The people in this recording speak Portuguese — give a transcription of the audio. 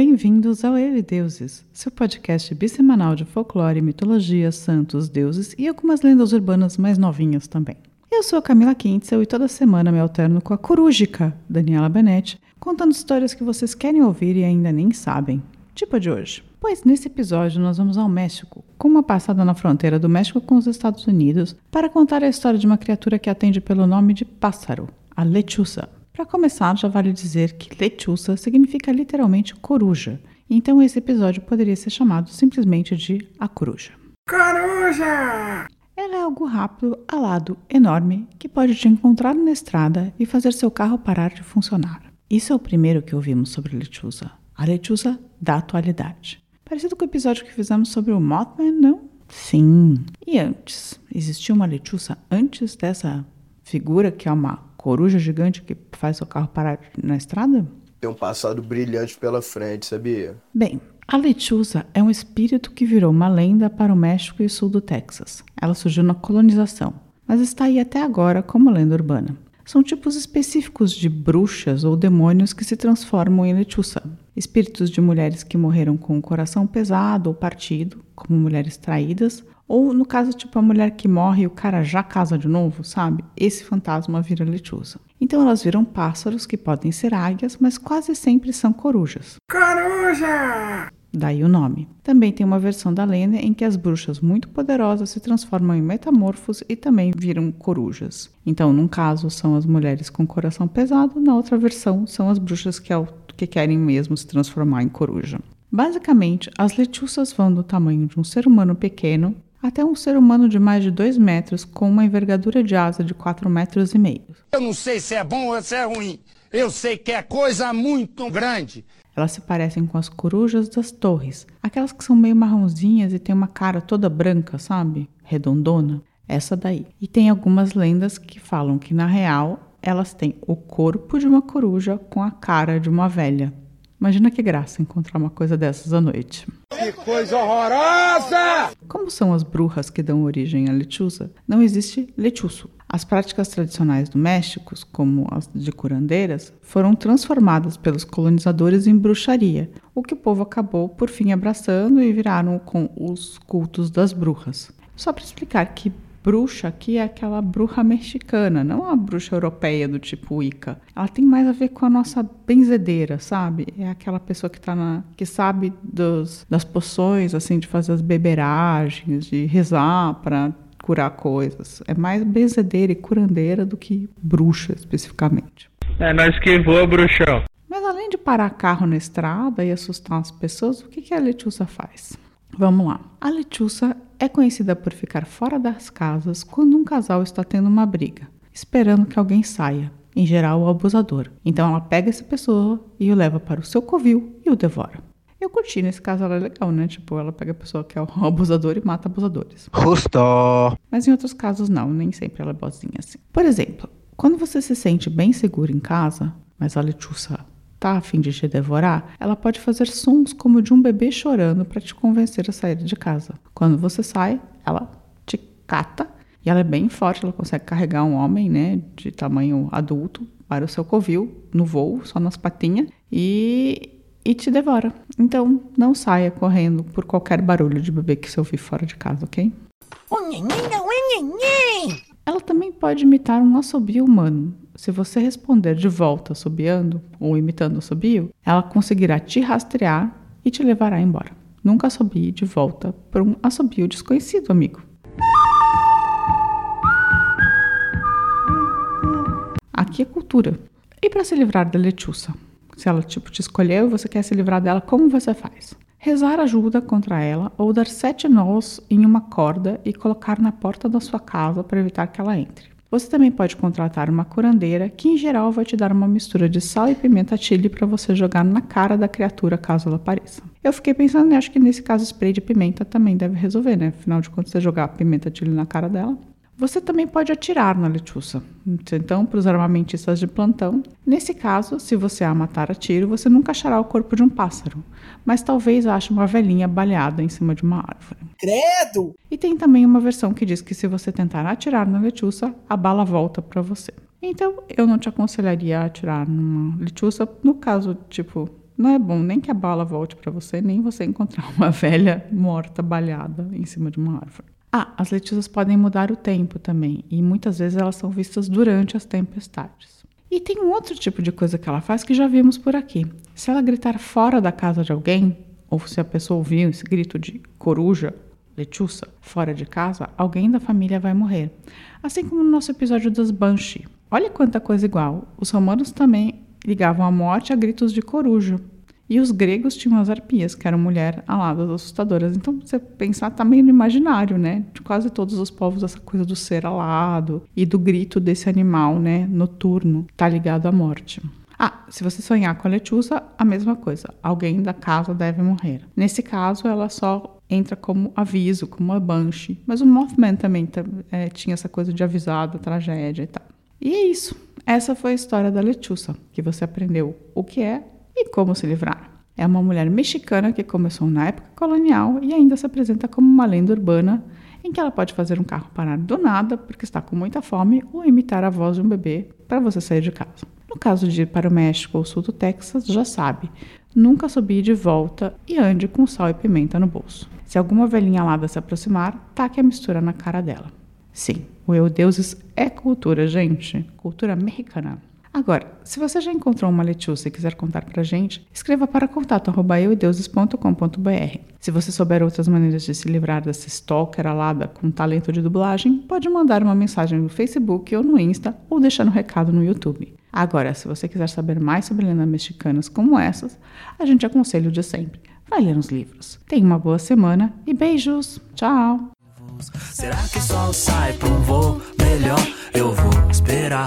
Bem-vindos ao Eu e Deuses, seu podcast bissemanal de folclore, mitologia, santos, deuses e algumas lendas urbanas mais novinhas também. Eu sou Camila Quintzel e toda semana me alterno com a corúgica Daniela Benetti, contando histórias que vocês querem ouvir e ainda nem sabem. Tipo a de hoje. Pois nesse episódio nós vamos ao México, com uma passada na fronteira do México com os Estados Unidos, para contar a história de uma criatura que atende pelo nome de pássaro, a lechuza. Para começar, já vale dizer que lechuza significa literalmente coruja, então esse episódio poderia ser chamado simplesmente de a coruja. Coruja! Ela é algo rápido, alado, enorme, que pode te encontrar na estrada e fazer seu carro parar de funcionar. Isso é o primeiro que ouvimos sobre a lechuza, a lechuza da atualidade. Parecido com o episódio que fizemos sobre o Mothman, não? Sim. E antes? Existia uma lechuza antes dessa figura que é uma coruja gigante que faz seu carro parar na estrada? Tem um passado brilhante pela frente, sabia? Bem, a lechuza é um espírito que virou uma lenda para o México e o sul do Texas. Ela surgiu na colonização, mas está aí até agora como lenda urbana. São tipos específicos de bruxas ou demônios que se transformam em lechuza. Espíritos de mulheres que morreram com o coração pesado ou partido, como mulheres traídas, ou no caso, tipo, a mulher que morre e o cara já casa de novo, sabe? Esse fantasma vira lechuza. Então elas viram pássaros que podem ser águias, mas quase sempre são corujas. Coruja! Daí o nome. Também tem uma versão da lenda em que as bruxas muito poderosas se transformam em metamorfos e também viram corujas. Então, num caso, são as mulheres com coração pesado, na outra versão, são as bruxas que, que querem mesmo se transformar em coruja. Basicamente, as lechuzas vão do tamanho de um ser humano pequeno até um ser humano de mais de 2 metros com uma envergadura de asa de 4 metros e meio. Eu não sei se é bom ou se é ruim. Eu sei que é coisa muito grande. Elas se parecem com as corujas das torres, aquelas que são meio marronzinhas e têm uma cara toda branca, sabe? Redondona. Essa daí. E tem algumas lendas que falam que na real elas têm o corpo de uma coruja com a cara de uma velha. Imagina que graça encontrar uma coisa dessas à noite. Que coisa horrorosa! Como são as bruxas que dão origem à lechuza, não existe lechuço. As práticas tradicionais do México, como as de curandeiras, foram transformadas pelos colonizadores em bruxaria, o que o povo acabou por fim abraçando e viraram com os cultos das bruxas. Só para explicar que bruxa aqui é aquela bruxa mexicana, não a bruxa europeia do tipo Wicca. Ela tem mais a ver com a nossa benzedeira, sabe? É aquela pessoa que tá na, que sabe dos, das poções, assim, de fazer as beberagens, de rezar para curar coisas. É mais benzedeira e curandeira do que bruxa especificamente. É, nós que voa, bruxão. Mas além de parar carro na estrada e assustar as pessoas, o que, que a Letícia faz? Vamos lá. A Letícia é conhecida por ficar fora das casas quando um casal está tendo uma briga, esperando que alguém saia, em geral o abusador. Então ela pega essa pessoa e o leva para o seu covil e o devora. Eu curti, nesse caso ela é legal, né? Tipo, ela pega a pessoa que é o abusador e mata abusadores. Justo! Mas em outros casos não, nem sempre ela é boazinha assim. Por exemplo, quando você se sente bem seguro em casa, mas a lechuça tá a fim de te devorar, ela pode fazer sons como de um bebê chorando para te convencer a sair de casa. Quando você sai, ela te cata e ela é bem forte, ela consegue carregar um homem, né, de tamanho adulto para o seu covil no voo, só nas patinhas e e te devora. Então, não saia correndo por qualquer barulho de bebê que você ouvir fora de casa, ok? Ela também pode imitar um assobio humano. Se você responder de volta assobiando ou imitando assobio, ela conseguirá te rastrear e te levará embora. Nunca assobie de volta por um assobio desconhecido, amigo. Aqui é cultura. E para se livrar da lechuça? Se ela tipo te escolheu e você quer se livrar dela, como você faz? Rezar ajuda contra ela ou dar sete nós em uma corda e colocar na porta da sua casa para evitar que ela entre. Você também pode contratar uma curandeira que, em geral, vai te dar uma mistura de sal e pimenta chile para você jogar na cara da criatura caso ela apareça. Eu fiquei pensando, acho que nesse caso spray de pimenta também deve resolver, né? Afinal de contas, você jogar pimenta chile na cara dela, você também pode atirar na lechuça. Então, para os armamentistas de plantão, nesse caso, se você a matar a tiro, você nunca achará o corpo de um pássaro, mas talvez ache uma velhinha baleada em cima de uma árvore. Credo! E tem também uma versão que diz que se você tentar atirar na lechuça, a bala volta para você. Então, eu não te aconselharia a atirar numa lechuça, no caso, tipo, Não é bom nem que a bala volte para você, nem você encontrar uma velha morta, balhada em cima de uma árvore. Ah, as letícias podem mudar o tempo também, e muitas vezes elas são vistas durante as tempestades. E tem um outro tipo de coisa que ela faz que já vimos por aqui. Se ela gritar fora da casa de alguém, ou se a pessoa ouvir esse grito de coruja, lechuça, fora de casa, alguém da família vai morrer. Assim como no nosso episódio das Banshee. Olha quanta coisa igual. Os romanos também ligavam a morte a gritos de coruja. E os gregos tinham as arpias, que eram mulheres aladas assustadoras. Então, você pensar, tá meio no imaginário, né? De quase todos os povos, essa coisa do ser alado e do grito desse animal, né? Noturno, tá ligado à morte. Ah, se você sonhar com a lechuça, a mesma coisa. Alguém da casa deve morrer. Nesse caso, ela só entra como aviso, como uma banshee. Mas o Mothman também é, tinha essa coisa de avisar da tragédia e tal. E é isso. Essa foi a história da lechuça, que você aprendeu o que é e como se livrar. É uma mulher mexicana que começou na época colonial e ainda se apresenta como uma lenda urbana em que ela pode fazer um carro parar do nada porque está com muita fome ou imitar a voz de um bebê para você sair de casa. No caso de ir para o México ou sul do Texas, já sabe, nunca subir de volta e ande com sal e pimenta no bolso. Se alguma velhinha alada se aproximar, taque a mistura na cara dela. Sim, o Eu Deuses é cultura, gente, cultura mexicana. Agora, se você já encontrou uma lechuça e quiser contar pra gente, escreva para contato@eudeuses.com.br. Se você souber outras maneiras de se livrar dessa stalker alada com talento de dublagem, pode mandar uma mensagem no Facebook ou no Insta ou deixar um recado no YouTube. Agora, se você quiser saber mais sobre lendas mexicanas como essas, a gente aconselha o de sempre. Vai ler uns livros. Tenha uma boa semana e beijos. Tchau. Será que o sol sai pra um voo melhor? Eu vou esperar.